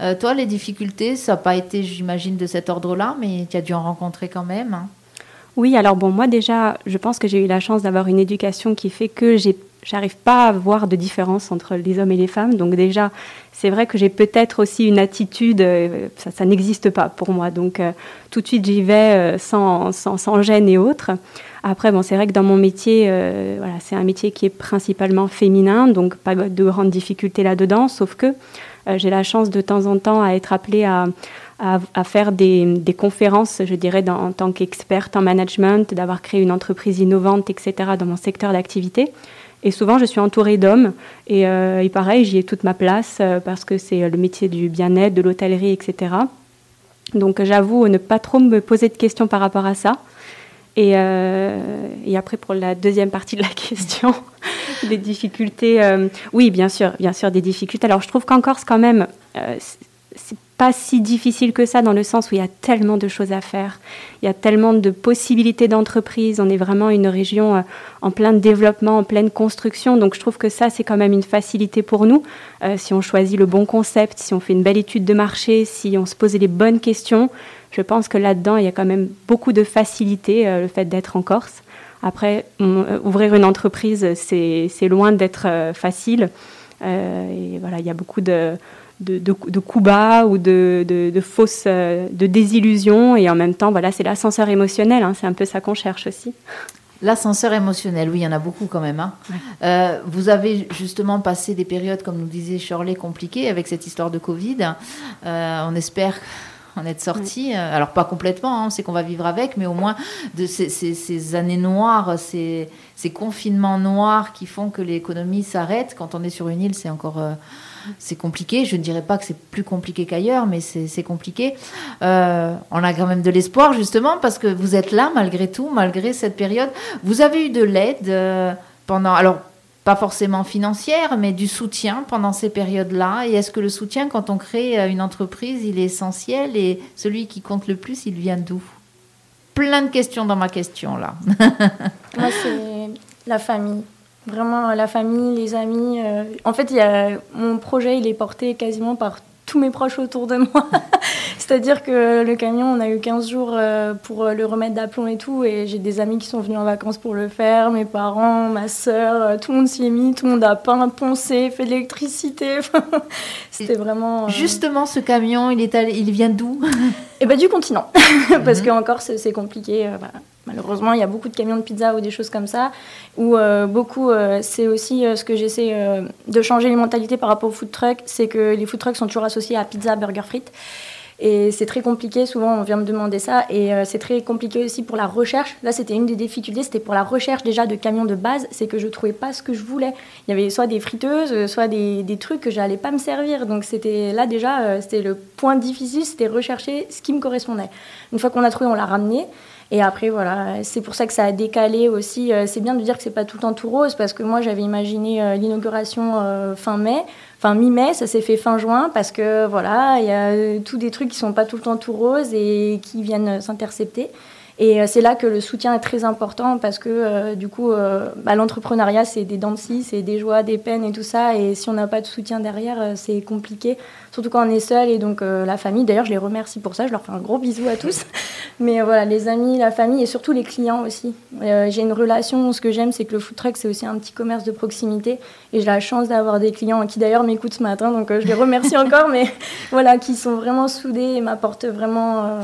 Euh, toi, les difficultés, ça n'a pas été, j'imagine, de cet ordre-là, mais tu as dû en rencontrer quand même. hein? Oui, alors bon, moi déjà, je pense que j'ai eu la chance d'avoir une éducation qui fait que j'ai, j'arrive pas à voir de différence entre les hommes et les femmes. Donc déjà, c'est vrai que j'ai peut-être aussi une attitude, euh, ça, n'existe pas pour moi. Donc euh, tout de suite, j'y vais euh, sans, sans, gêne et autres. Après, bon, c'est vrai que dans mon métier, voilà, c'est un métier qui est principalement féminin, donc pas de grandes difficultés là-dedans, sauf que j'ai la chance de temps en temps à être appelée à, à, faire des, des conférences, je dirais, en tant qu'experte en management, d'avoir créé une entreprise innovante, etc., dans mon secteur d'activité. Et souvent, je suis entourée d'hommes. Et, euh, et pareil, j'y ai toute ma place euh, parce que c'est le métier du bien-être, de l'hôtellerie, etc. Donc, j'avoue ne pas trop me poser de questions par rapport à ça. Et, euh, et après, pour la deuxième partie de la [laughs] question, [laughs] des difficultés. euh, oui, bien sûr, bien sûr, des difficultés. Alors, je trouve qu'en Corse, quand même, euh, c'est pas si difficile que ça dans le sens où il y a tellement de choses à faire. Il y a tellement de possibilités d'entreprise. On est vraiment une région euh, en plein développement, en pleine construction. Donc, je trouve que ça, c'est quand même une facilité pour nous. Euh, si on choisit le bon concept, si on fait une belle étude de marché, si on se pose les bonnes questions, je pense que là-dedans, il y a quand même beaucoup de facilité, euh, le fait d'être en Corse. Après, ouvrir une entreprise, c'est loin d'être facile. Et voilà, il y a beaucoup de, de, de, de coups bas ou de, de, de fausses euh, de désillusions. Et en même temps, voilà, c'est l'ascenseur émotionnel. hein, c'est un peu ça qu'on cherche aussi. L'ascenseur émotionnel, oui, il y en a beaucoup quand même. hein. Euh, vous avez justement passé des périodes, comme nous disait Shirley, compliquées avec cette histoire de Covid. Euh, on espère en être sorti. Alors pas complètement, hein, c'est qu'on va vivre avec, mais au moins de ces, ces- ces années noires, ces, ces confinements noirs qui font que l'économie s'arrête. Quand on est sur une île, c'est encore... euh, c'est compliqué. Je ne dirais pas que c'est plus compliqué qu'ailleurs, mais c'est compliqué. Euh, on a quand même de l'espoir, justement, parce que vous êtes là, malgré tout, malgré cette période. Vous avez eu de l'aide euh, pendant. Alors, pas forcément financière, mais du soutien pendant ces périodes-là. Et est-ce que le soutien, quand on crée euh, une entreprise, il est essentiel? Et celui qui compte le plus, il vient d'où? Plein de questions dans ma question, là. Moi, c'est la famille. Vraiment, la famille, les amis. euh, En fait, il y a... mon projet, il est porté quasiment par tous mes proches autour de moi. [laughs] C'est-à-dire que le camion, on a eu 15 jours euh, pour le remettre d'aplomb et tout. Et j'ai des amis qui sont venus en vacances pour le faire, mes parents, ma soeur, tout le monde s'y est mis, tout le monde a peint, poncé, fait de l'électricité. [laughs] C'était vraiment. Justement, ce camion, il, est il vient d'où? Eh ben, du continent. [laughs] Parce mhm. qu'encore, c'est compliqué. Malheureusement, il y a beaucoup de camions de pizza ou des choses comme ça, où euh, beaucoup, euh, c'est aussi euh, ce que j'essaie de changer les mentalités par rapport aux food trucks, c'est que les food trucks sont toujours associés à pizza, burger, frites. Et c'est très compliqué, souvent on vient me demander ça, et c'est très compliqué aussi pour la recherche. Là, c'était une des difficultés, c'était pour la recherche déjà de camions de base, c'est que je trouvais pas ce que je voulais. Il y avait soit des friteuses, soit des, des trucs que j'allais pas me servir. Donc c'était là déjà, c'était le point difficile, c'était rechercher ce qui me correspondait. Une fois qu'on a trouvé, on l'a ramené. Et après, voilà, c'est pour ça que ça a décalé aussi. Euh, c'est bien de dire que c'est pas tout le temps tout rose, parce que moi, j'avais imaginé euh, l'inauguration euh, fin mai, fin mi-mai, ça s'est fait fin juin, parce que voilà, il y a tous des trucs qui sont pas tout le temps tout rose et qui viennent s'intercepter. Et c'est là que le soutien est très important parce que du coup, bah, l'entrepreneuriat, c'est des dents de scie, c'est des joies, des peines et tout ça. Et si on n'a pas de soutien derrière, c'est compliqué surtout quand on est seul et donc euh, la famille. D'ailleurs, je les remercie pour ça, je leur fais un gros bisou à tous. [laughs] Mais euh, voilà, les amis, la famille et surtout les clients aussi. Euh, j'ai une relation, ce que j'aime, c'est que le food truck, c'est aussi un petit commerce de proximité et j'ai la chance d'avoir des clients qui d'ailleurs m'écoutent ce matin, donc je les remercie [laughs] encore, mais voilà, qui sont vraiment soudés et m'apportent vraiment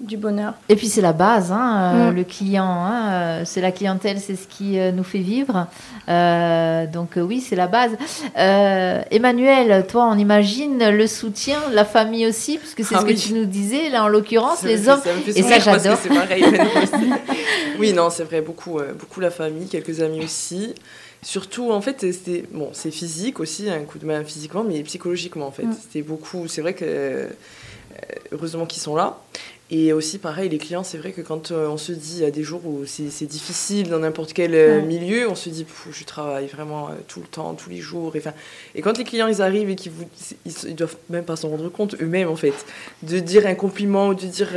du bonheur. Et puis c'est la base, hein, mm. le client, hein, c'est la clientèle, c'est ce qui nous fait vivre. donc oui, c'est la base. Emmanuel, toi, on imagine le soutien, la famille aussi, parce que c'est ah ce que tu nous disais, là en l'occurrence, les hommes. et ça, j'adore. C'est pareil. [laughs] oui, non, c'est vrai, beaucoup, euh, beaucoup la famille, quelques amis aussi. Surtout, en fait, c'était bon, c'est physique aussi, un coup de main physiquement, mais psychologiquement, en fait. Mm. C'était beaucoup. C'est vrai que euh, heureusement qu'ils sont là. Et aussi, pareil, les clients, c'est vrai que quand euh, on se dit, il y a des jours où c'est difficile dans n'importe quel euh, milieu, on se dit, je travaille vraiment euh, tout le temps, tous les jours. Et, et quand les clients, ils arrivent et qu'ils vous, ils, doivent même pas s'en rendre compte eux-mêmes, en fait, de dire un compliment ou de dire,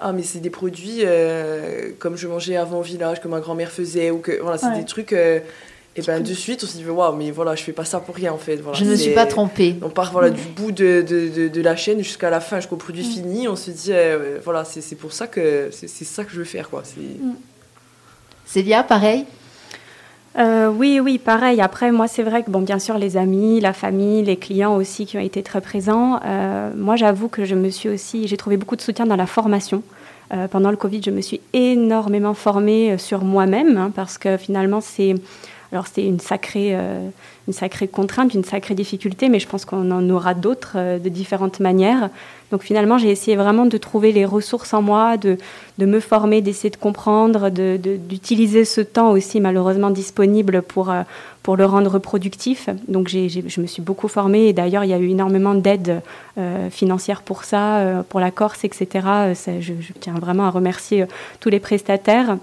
ah, mais c'est des produits comme je mangeais avant au village, que ma grand-mère faisait, ou que, voilà, c'est des trucs et ben de suite on se dit waouh mais voilà je fais pas ça pour rien en fait voilà, je ne me suis pas trompée on part voilà du bout de, de, de, la chaîne jusqu'à la fin jusqu'au produit mm. fini on se dit euh, voilà c'est pour ça que c'est ça que je veux faire quoi c'est mm. Célia pareil? Euh, oui, oui, pareil. Après, moi, c'est vrai que, bon, bien sûr, les amis, la famille, les clients aussi qui ont été très présents. Euh, moi, j'avoue que je me suis aussi, j'ai trouvé beaucoup de soutien dans la formation. pendant le Covid, je me suis énormément formée sur moi-même hein, parce que finalement, c'est alors c'était une sacrée, euh, une sacrée contrainte, une sacrée difficulté, mais je pense qu'on en aura d'autres euh, de différentes manières. Donc finalement, j'ai essayé vraiment de trouver les ressources en moi, de, de me former, d'essayer de comprendre, d'utiliser de, ce temps aussi malheureusement disponible pour, euh, pour le rendre productif. Donc je me suis beaucoup formée et d'ailleurs il y a eu énormément d'aide financière pour ça, pour la Corse, etc. je, tiens vraiment à remercier tous les prestataires.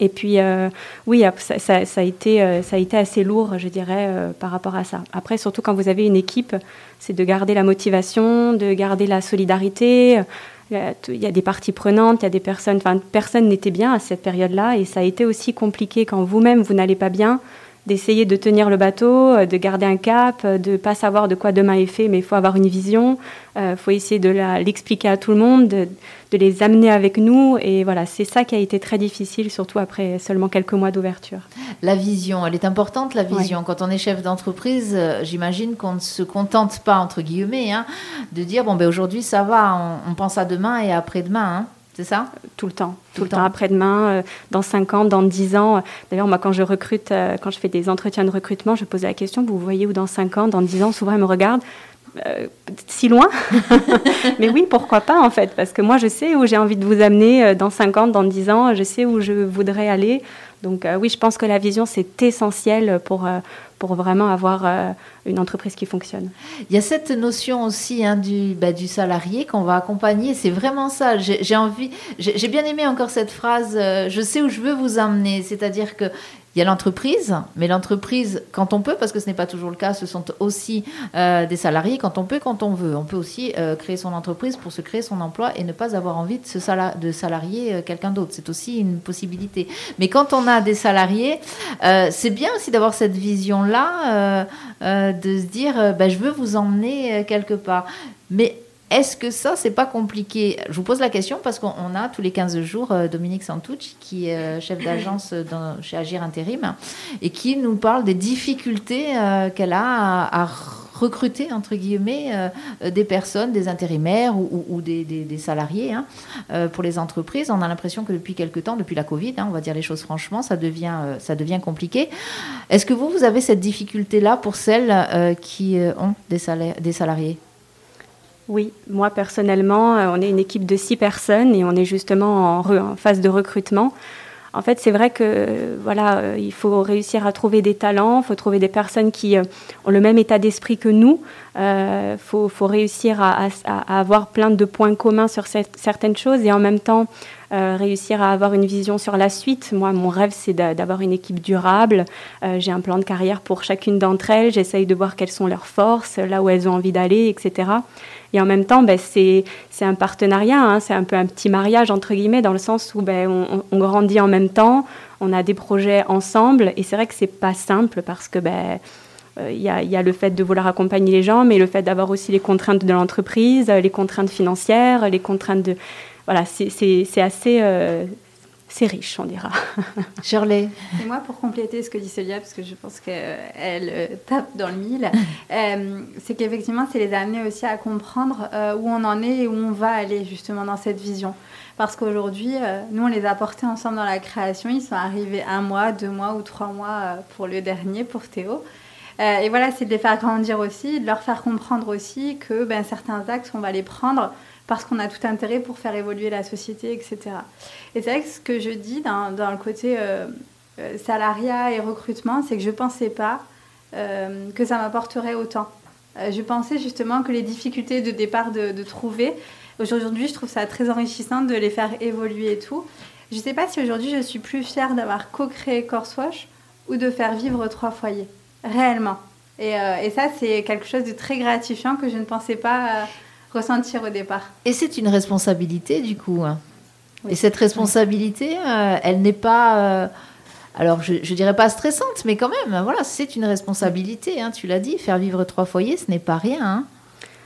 Et puis, euh, oui, ça, a été, euh, ça a été assez lourd, je dirais, euh, par rapport à ça. Après, surtout quand vous avez une équipe, c'est de garder la motivation, de garder la solidarité. Il y a des parties prenantes, il y a des personnes. Enfin, personne n'était bien à cette période-là, et ça a été aussi compliqué quand vous-même vous n'allez pas bien d'essayer de tenir le bateau, euh, de garder un cap, euh, de ne pas savoir de quoi demain est fait, mais il faut avoir une vision, il euh, faut essayer de l'expliquer à tout le monde, de, les amener avec nous. Et voilà, c'est ça qui a été très difficile, surtout après seulement quelques mois d'ouverture. La vision, elle est importante, la vision. Quand on est chef d'entreprise, j'imagine qu'on ne se contente pas, entre guillemets, hein, de dire, bon, ben, aujourd'hui, ça va, on, pense à demain et après-demain. Hein. C'est ça? Tout le temps. Tout, le temps, après-demain, euh, dans 5 ans, dans 10 ans. D'ailleurs, moi, quand je recrute, euh, quand je fais des entretiens de recrutement, je pose la question, vous voyez où dans 5 ans, dans 10 ans Souvent, ils me regardent. Euh, si loin? [laughs] Mais oui, pourquoi pas en fait? Parce que moi, je sais où j'ai envie de vous amener dans 5 ans, dans 10 ans, je sais où je voudrais aller. Donc oui, je pense que la vision, c'est essentiel pour, pour vraiment avoir euh, une entreprise qui fonctionne. Il y a cette notion aussi hein, du, bah, du salarié qu'on va accompagner. C'est vraiment ça. J'ai envie, j'ai bien aimé encore cette phrase. Euh, je sais où je veux vous emmener. C'est-à-dire que il y a l'entreprise, mais l'entreprise, quand on peut, parce que ce n'est pas toujours le cas, ce sont aussi euh, des salariés, quand on peut, quand on veut. On peut aussi euh, créer son entreprise pour se créer son emploi et ne pas avoir envie de, se salarier euh, quelqu'un d'autre. C'est aussi une possibilité. Mais quand on a des salariés, c'est bien aussi d'avoir cette vision-là, de se dire, ben, je veux vous emmener quelque part. Mais est-ce que ça, c'est pas compliqué? Je vous pose la question parce qu'on a tous les 15 jours euh, Dominique Santucci, qui est euh, chef d'agence chez Agir Intérim, et qui nous parle des difficultés euh, qu'elle a à, recruter, entre guillemets, des personnes, des intérimaires ou, des, salariés hein, pour les entreprises. On a l'impression que depuis quelques temps, depuis la Covid, hein, on va dire les choses franchement, ça devient, compliqué. Est-ce que vous, vous avez cette difficulté-là pour celles qui ont des, des salariés? Oui, moi personnellement, euh, on est une équipe de six personnes et on est justement en, phase de recrutement. En fait, c'est vrai que voilà, euh, il faut réussir à trouver des talents, il faut trouver des personnes qui euh, ont le même état d'esprit que nous. Il faut, réussir à, avoir plein de points communs sur certaines choses et en même temps réussir à avoir une vision sur la suite. Moi, mon rêve, c'est d'avoir une équipe durable. J'ai un plan de carrière pour chacune d'entre elles. J'essaye de voir quelles sont leurs forces, là où elles ont envie d'aller, etc. Et en même temps, ben, c'est un partenariat, hein. c'est un peu un petit mariage, entre guillemets, dans le sens où ben, on, grandit en même temps, on a des projets ensemble. Et c'est vrai que c'est pas simple parce que ben, euh, il y, a, le fait de vouloir accompagner les gens, mais le fait d'avoir aussi les contraintes de l'entreprise, les contraintes financières, les contraintes de... Voilà, c'est assez, euh, c'est riche, on dira. [laughs] Shirley. Et moi, pour compléter ce que dit Celia, parce que je pense qu'elle euh, tape dans le mille, [laughs] euh, c'est qu'effectivement, c'est les amener aussi à comprendre euh, où on en est et où on va aller justement dans cette vision. Parce qu'aujourd'hui, nous, on les a portés ensemble dans la création. Ils sont arrivés un mois, deux mois ou trois mois pour le dernier, pour Théo. et voilà, c'est de les faire grandir aussi, de leur faire comprendre aussi que ben, certains axes, on va les prendre parce qu'on a tout intérêt pour faire évoluer la société, etc. Et c'est vrai que ce que je dis dans, le côté euh, euh, salariat et recrutement, c'est que je ne pensais pas euh, que ça m'apporterait autant. je pensais justement que les difficultés de départ de, trouver, aujourd'hui je trouve ça très enrichissant de les faire évoluer et tout. Je ne sais pas si aujourd'hui je suis plus fière d'avoir co-créé Coursewash ou de faire vivre trois foyers, réellement. Et ça, c'est quelque chose de très gratifiant que je ne pensais pas ressentir au départ. Et c'est une responsabilité du coup. Hein. Et cette responsabilité, euh, elle n'est pas, euh, alors je, je dirais pas stressante, mais quand même, voilà, c'est une responsabilité. Hein, tu l'as dit, faire vivre trois foyers, ce n'est pas rien. Hein.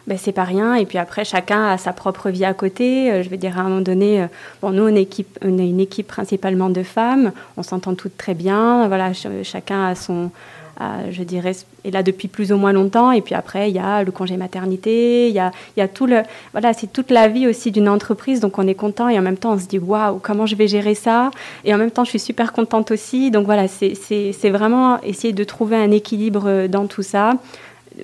Ben, c'est pas rien. Et puis après, chacun a sa propre vie à côté. Euh, je veux dire, à un moment donné, bon, nous, on est, équipe, on est une équipe principalement de femmes. On s'entend toutes très bien. Voilà, chacun a son, je dirais, est là depuis plus ou moins longtemps. Et puis après, il y a le congé maternité, il y a, y a tout le. Voilà, c'est toute la vie aussi d'une entreprise. Donc on est content et en même temps, on se dit waouh, comment je vais gérer ça? Et en même temps, je suis super contente aussi. Donc voilà, c'est vraiment essayer de trouver un équilibre dans tout ça.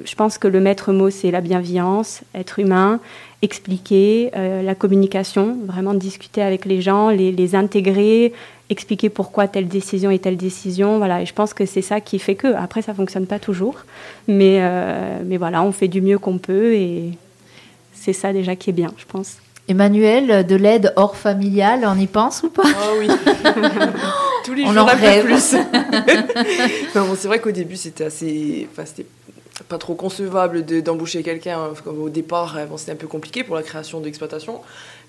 Je pense que le maître mot, c'est la bienveillance, être humain, expliquer, euh, la communication, vraiment discuter avec les gens, les, les intégrer, expliquer pourquoi telle décision et telle décision. Voilà, et je pense que c'est ça qui fait que. Après, ça fonctionne pas toujours, mais, euh, mais voilà, on fait du mieux qu'on peut et c'est ça déjà qui est bien, je pense. Emmanuel, de l'aide hors familiale, on y pense ou pas? Oh oui. [laughs] Tous les on jours en rêve. plus. [laughs] c'est vrai qu'au début, c'était assez. Enfin, c'était pas trop concevable d'embaucher quelqu'un. Au départ, euh, c'était un peu compliqué pour la création d'exploitation.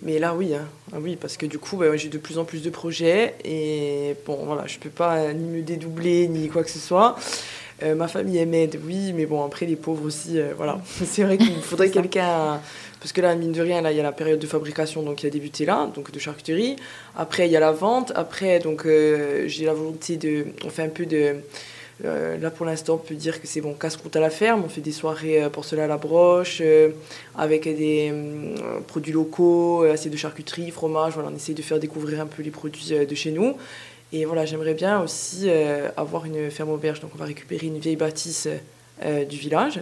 Mais là, oui, hein. ah oui, parce que du coup, bah, j'ai de plus en plus de projets et bon, voilà, je peux pas ni me dédoubler ni quoi que ce soit. Euh, ma famille m'aide, oui, mais bon, après les pauvres aussi, euh, voilà. [laughs] C'est vrai qu'il faudrait quelqu'un, parce que là, mine de rien, là, il y a la période de fabrication, donc qui a débuté là, donc de charcuterie. Après, il y a la vente. Après, donc, euh, j'ai la volonté de, on fait un peu de euh, là, pour l'instant, on peut dire que c'est bon, casse-croûte à la ferme. On fait des soirées euh, porcelain à la broche, euh, avec des produits locaux, assez de charcuterie, fromage. On essaie de faire découvrir un peu les produits de chez nous. Et voilà, j'aimerais bien aussi avoir une ferme auberge. Donc, on va récupérer une vieille bâtisse du village,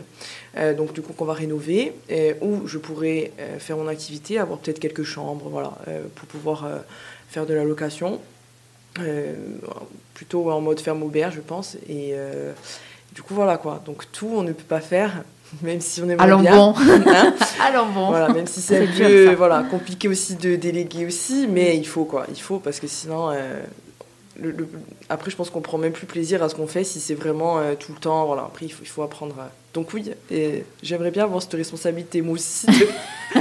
donc du coup qu'on va rénover, où je pourrais faire mon activité, avoir peut-être quelques chambres, voilà, pour pouvoir faire de la location plutôt en mode ferme auberge, je pense. Et euh, du coup, voilà quoi. Donc tout, on ne peut pas faire, [laughs] même si on aimerait Allons bien. Bon. Hein [laughs] Allons bon. Voilà, même si c'est un peu voilà, compliqué aussi de déléguer aussi, mais il faut quoi. Il faut parce que sinon, euh, après, je pense qu'on prend même plus plaisir à ce qu'on fait si c'est vraiment euh, tout le temps. Voilà. Après, il faut, il faut apprendre. Donc oui, et j'aimerais bien avoir cette responsabilité moi aussi. [laughs]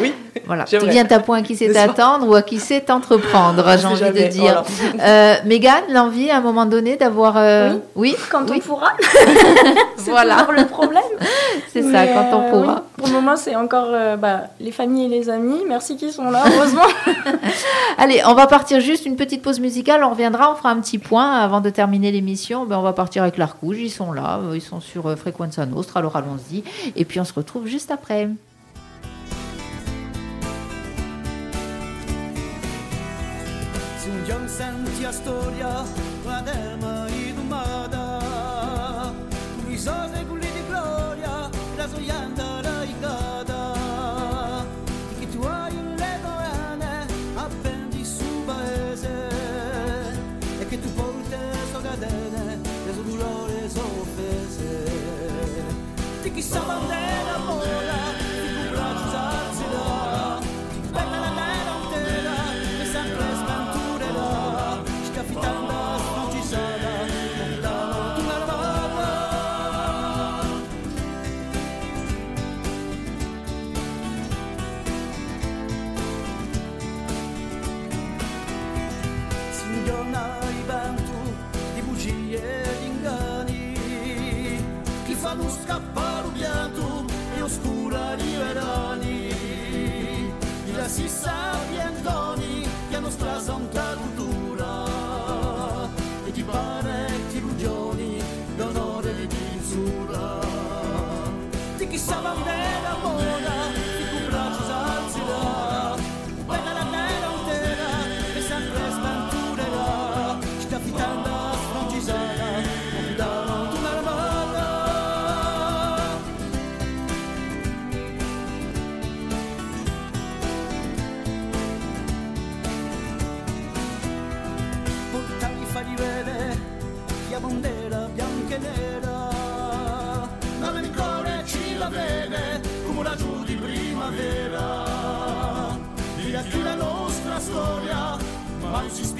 oui. Voilà. Tu viens à point qui sait attendre ou à qui sait entreprendre, j'ai envie de dire. Euh, Mégane, l'envie à un moment donné d'avoir. Euh, oui. Quand on pourra. [laughs] [laughs] c'est voilà. le problème. c'est ça, quand on pourra. Pour le moment, c'est encore bah, les familles et les amis. Merci qu'ils sont là, heureusement. [laughs] [laughs] Allez, on va partir juste une petite pause musicale. On reviendra, on fera un petit point avant de terminer l'émission. Ben, on va partir avec l'Arcouge. Ils sont là, ils sont sur euh, Frequenza Nostra. Alors allons-y. Et puis on se retrouve juste après. some of that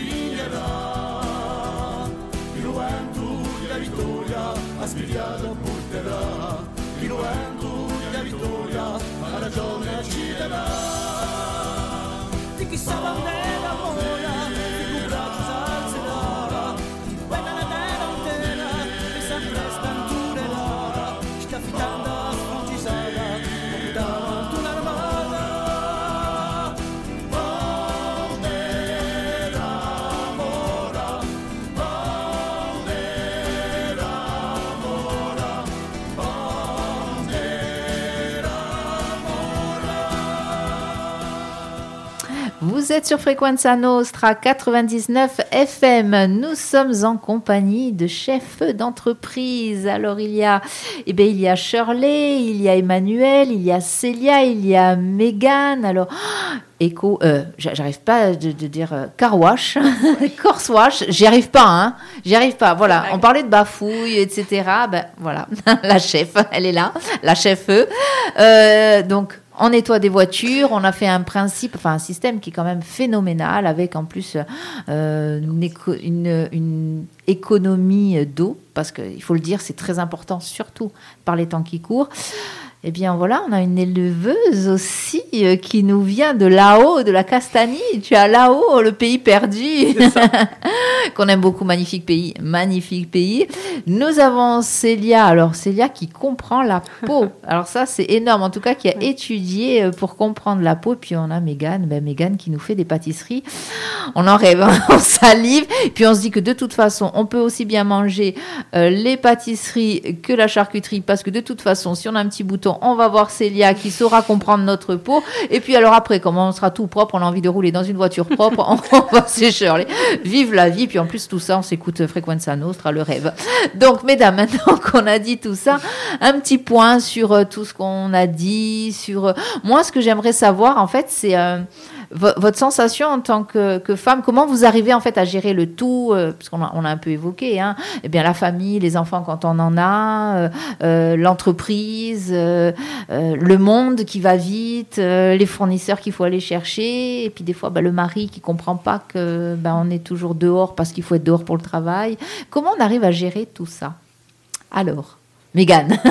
piglierà il Juventus la vittoria a Svigliata porterà. Il Juventus la vittoria alla ragione ci darà di chi sarà un Vous êtes sur Frequenza Nostra 99 FM. Nous sommes en compagnie de chefs d'entreprise. Alors il y a, eh bien, il y a Shirley, il y a Emmanuel, il y a Célia, il y a Megan. Alors écho, euh, j'arrive pas de, dire euh, carwash, [laughs] corsewash, j'y arrive pas, hein, j'y arrive pas. Voilà, on parlait de bafouille, etc. Ben voilà, [laughs] la chef, elle est là, la chef. Euh, donc on nettoie des voitures, on a fait un principe, enfin un système qui est quand même phénoménal, avec en plus euh, une, économie d'eau, parce qu'il faut le dire, c'est très important, surtout par les temps qui courent. Eh bien voilà, on a une éleveuse aussi euh, qui nous vient de là-haut, de la Castanie. Tu as là-haut le pays perdu, [laughs] qu'on aime beaucoup, magnifique pays, magnifique pays. Nous avons Célia, alors Célia qui comprend la peau. [laughs] Alors ça c'est énorme, en tout cas qui a étudié euh, pour comprendre la peau. Puis on a Mégane, ben Mégane qui nous fait des pâtisseries. On en rêve, hein. [laughs] on salive. Puis on se dit que de toute façon, on peut aussi bien manger euh, les pâtisseries que la charcuterie, parce que de toute façon, si on a un petit bouton on va voir Célia qui saura comprendre notre peau. Et puis alors après, comment on sera tout propre, on a envie de rouler dans une voiture propre, [laughs] on va sécher. Vive la vie. Puis en plus, tout ça, on s'écoute Frequenza Nostra, le rêve. Donc, mesdames, [laughs] maintenant qu'on a dit tout ça, un petit point sur euh, tout ce qu'on a dit, sur... Euh, moi, ce que j'aimerais savoir, en fait, c'est... Euh, votre sensation en tant que, femme, comment vous arrivez en fait à gérer le tout, euh, parce qu'on a, on a un peu évoqué, hein, eh bien la famille, les enfants quand on en a, euh, euh, l'entreprise, le monde qui va vite, les fournisseurs qu'il faut aller chercher, et puis des fois bah, le mari qui comprend pas que bah, on est toujours dehors parce qu'il faut être dehors pour le travail. Comment on arrive à gérer tout ça? Alors, Mégane. [laughs]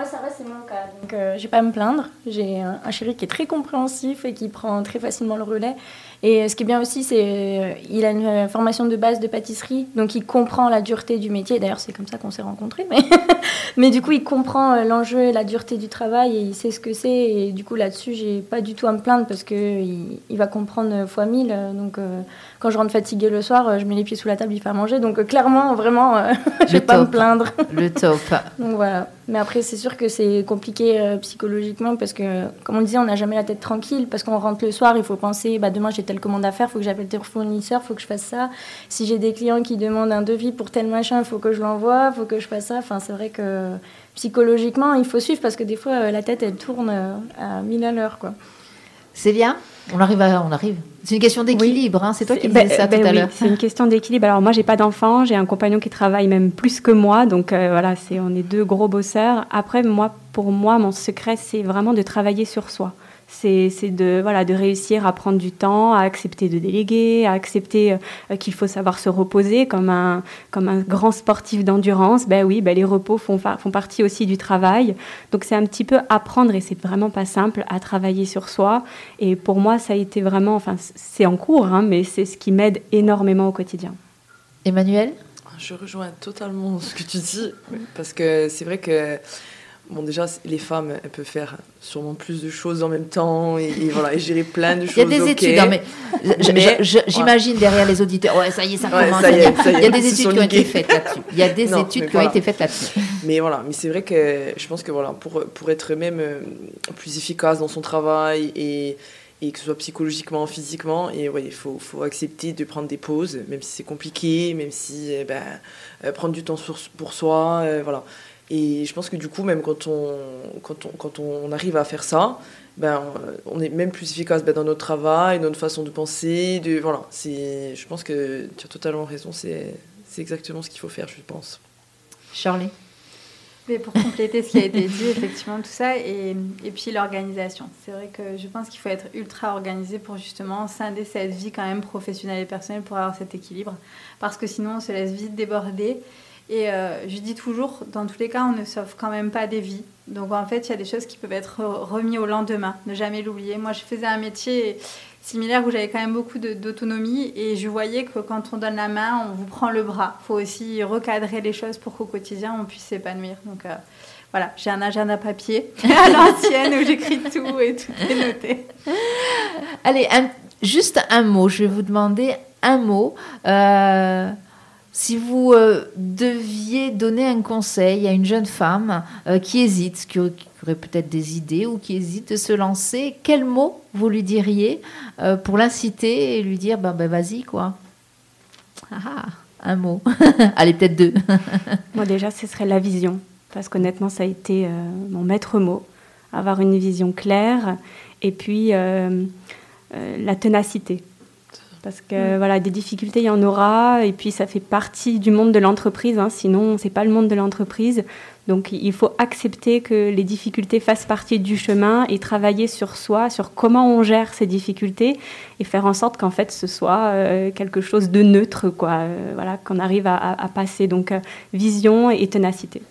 Moi, ça va, c'est mon cas. Donc, euh, j'ai pas à me plaindre. J'ai un, chéri qui est très compréhensif et qui prend très facilement le relais. Et ce qui est bien aussi, c'est qu'il a une formation de base de pâtisserie, donc il comprend la dureté du métier. D'ailleurs, c'est comme ça qu'on s'est rencontrés. Mais, [laughs] mais du coup, il comprend euh, l'enjeu et la dureté du travail et il sait ce que c'est. Et du coup, là-dessus, j'ai pas du tout à me plaindre parce qu'il il va comprendre fois mille. Donc, euh, quand je rentre fatiguée le soir, je mets les pieds sous la table, il fait à manger. Donc, clairement, vraiment, [laughs] je vais pas me plaindre. Le top. [laughs] donc, voilà. Mais après, c'est sûr que c'est compliqué euh, psychologiquement parce que, comme on disait, on n'a jamais la tête tranquille parce qu'on rentre le soir, il faut penser, bah, demain j'ai telle commande à faire, il faut que j'appelle tel fournisseur, il faut que je fasse ça. Si j'ai des clients qui demandent un devis pour tel machin, il faut que je l'envoie, il faut que je fasse ça. Enfin, c'est vrai que psychologiquement, il faut suivre parce que des fois, euh, la tête, elle tourne euh, à mille à l'heure. Quoi. C'est bien on arrive, on arrive. C'est une question d'équilibre, hein. c'est toi qui disais ça ben tout à l'heure. C'est une question d'équilibre. Alors moi, j'ai pas d'enfant, j'ai un compagnon qui travaille même plus que moi, donc euh, voilà, c'est on est deux gros bosseurs. Après, moi, pour moi, mon secret, c'est vraiment de travailler sur soi c'est de, voilà, de réussir à prendre du temps, à accepter de déléguer, à accepter euh, qu'il faut savoir se reposer comme un, comme un grand sportif d'endurance. Ben oui, ben les repos font, font partie aussi du travail. Donc c'est un petit peu apprendre, et c'est vraiment pas simple, à travailler sur soi. Et pour moi, ça a été vraiment, enfin c'est en cours, hein, mais c'est ce qui m'aide énormément au quotidien. Emmanuel? Je rejoins totalement ce que tu dis, parce que c'est vrai que Bon, déjà, les femmes, elles peuvent faire sûrement plus de choses en même temps et, voilà, et gérer plein de choses. [laughs] Il y a des études, hein, mais j'imagine derrière les auditeurs, ouais, ça y est, ça commence. il y a des études qui ont été faites là-dessus. Il y a des études qui ont été faites là-dessus. Mais voilà, mais c'est vrai que je pense que voilà, pour, pour être même euh, plus efficace dans son travail et, et que ce soit psychologiquement, physiquement, et ouais, il faut, faut accepter de prendre des pauses, même si c'est compliqué, même si eh ben, euh, prendre du temps pour soi, euh, voilà. Et je pense que du coup, même quand on, quand on, quand on arrive à faire ça, ben, on est même plus efficace ben, dans notre travail, dans notre façon de penser. De, voilà, je pense que tu as totalement raison, c'est exactement ce qu'il faut faire, je pense. Charlie mais pour compléter ce qui a été dit, effectivement, tout ça, et, et puis l'organisation. C'est vrai que je pense qu'il faut être ultra organisé pour justement scinder cette vie quand même professionnelle et personnelle pour avoir cet équilibre. Parce que sinon, on se laisse vite déborder. Et euh, je dis toujours, dans tous les cas, on ne sauve quand même pas des vies. Donc en fait, il y a des choses qui peuvent être remises au lendemain, ne jamais l'oublier. Moi, je faisais un métier similaire où j'avais quand même beaucoup d'autonomie et je voyais que quand on donne la main, on vous prend le bras. Il faut aussi recadrer les choses pour qu'au quotidien, on puisse s'épanouir. Donc euh, voilà, j'ai un agenda papier [laughs] à l'ancienne où j'écris tout et tout est noté. Allez, juste un mot. Je vais vous demander un mot. Euh, si vous euh, deviez donner un conseil à une jeune femme euh, qui hésite, qui, aurait peut-être des idées ou qui hésite de se lancer, quel mot vous lui diriez euh, pour l'inciter et lui dire ben, ben vas-y quoi? Ah, ah, Un mot. [laughs] Allez, peut-être deux. [laughs] Moi déjà, ce serait la vision, parce qu'honnêtement, ça a été mon maître mot. Avoir une vision claire et puis la ténacité parce que mm. voilà, des difficultés, il y en aura, et puis ça fait partie du monde de l'entreprise, hein, sinon c'est pas le monde de l'entreprise. Donc il faut accepter que les difficultés fassent partie du chemin et travailler sur soi, sur comment on gère ces difficultés et faire en sorte qu'en fait ce soit euh, quelque chose de neutre, quoi, euh, voilà, qu'on arrive à, passer. Donc euh, vision et ténacité.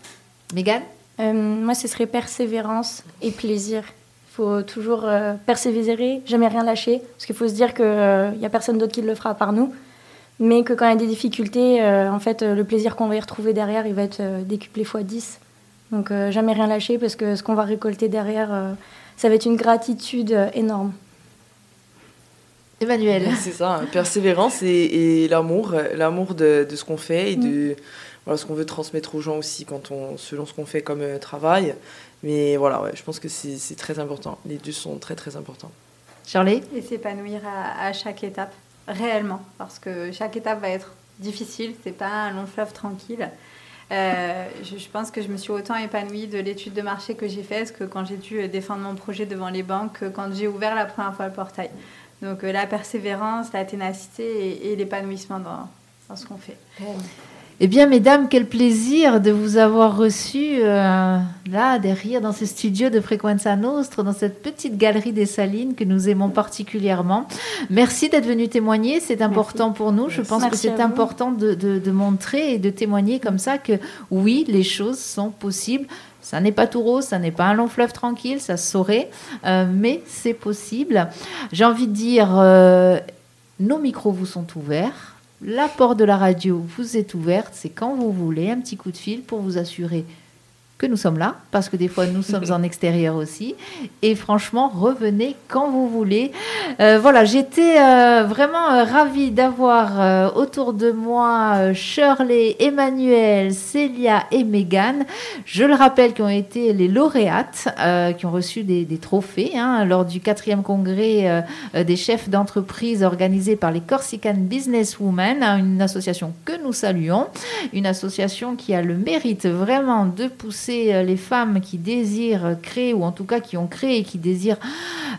Mégane Moi, ce serait persévérance et plaisir faut toujours euh, persévérer, jamais rien lâcher, parce qu'il faut se dire qu'il n'y euh, a personne d'autre qui le fera à part nous, mais que quand il y a des difficultés, euh, en fait, le plaisir qu'on va y retrouver derrière, il va être décuplé fois 10. Donc jamais rien lâcher, parce que ce qu'on va récolter derrière, ça va être une gratitude énorme. Emmanuel. [laughs] C'est ça, persévérance et, l'amour, l'amour de, ce qu'on fait et de mm. voilà, ce qu'on veut transmettre aux gens aussi quand on, selon ce qu'on fait comme travail. Mais voilà, ouais, je pense que c'est très important. Les deux sont très très importants. Charlie Et s'épanouir à, chaque étape, réellement, parce que chaque étape va être difficile, c'est pas un long fleuve tranquille. je, je, pense que je me suis autant épanouie de l'étude de marché que j'ai faite que quand j'ai dû défendre mon projet devant les banques, quand j'ai ouvert la première fois le portail. Donc la persévérance, la ténacité et, l'épanouissement dans, dans, ce qu'on fait. Eh bien, mesdames, quel plaisir de vous avoir reçu euh, là, derrière, dans ce studio de Frequenza Nostre, dans cette petite galerie des Salines que nous aimons particulièrement. Merci d'être venu témoigner, c'est important pour nous. Je pense que c'est important de, de, montrer et de témoigner comme ça que oui, les choses sont possibles. Ça n'est pas tout rose, ça n'est pas un long fleuve tranquille, ça saurait, euh, mais c'est possible. J'ai envie de dire, euh, nos micros vous sont ouverts la porte de la radio vous est ouverte, c'est quand vous voulez, un petit coup de fil pour vous assurer que nous sommes là, parce que des fois nous sommes en extérieur aussi. Et franchement, revenez quand vous voulez. Euh, voilà, j'étais euh, vraiment euh, ravie d'avoir autour de moi Shirley, Emmanuel, Célia et Megan. Je le rappelle, qui ont été les lauréates, qui ont reçu des, trophées hein, lors du quatrième congrès des chefs d'entreprise organisé par les Corsican Business Women, hein, une association que nous saluons, une association qui a le mérite vraiment de pousser euh, les femmes qui désirent créer, ou en tout cas qui ont créé et qui désirent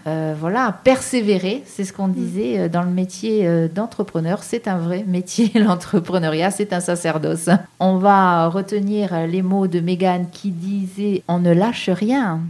euh, voilà, persévérer. C'est ce qu'on mm. disait euh, dans le métier d'entrepreneur. C'est un vrai métier, [laughs] l'entrepreneuriat, c'est un sacerdoce. On va retenir les mots de Mégane qui disait On ne lâche rien.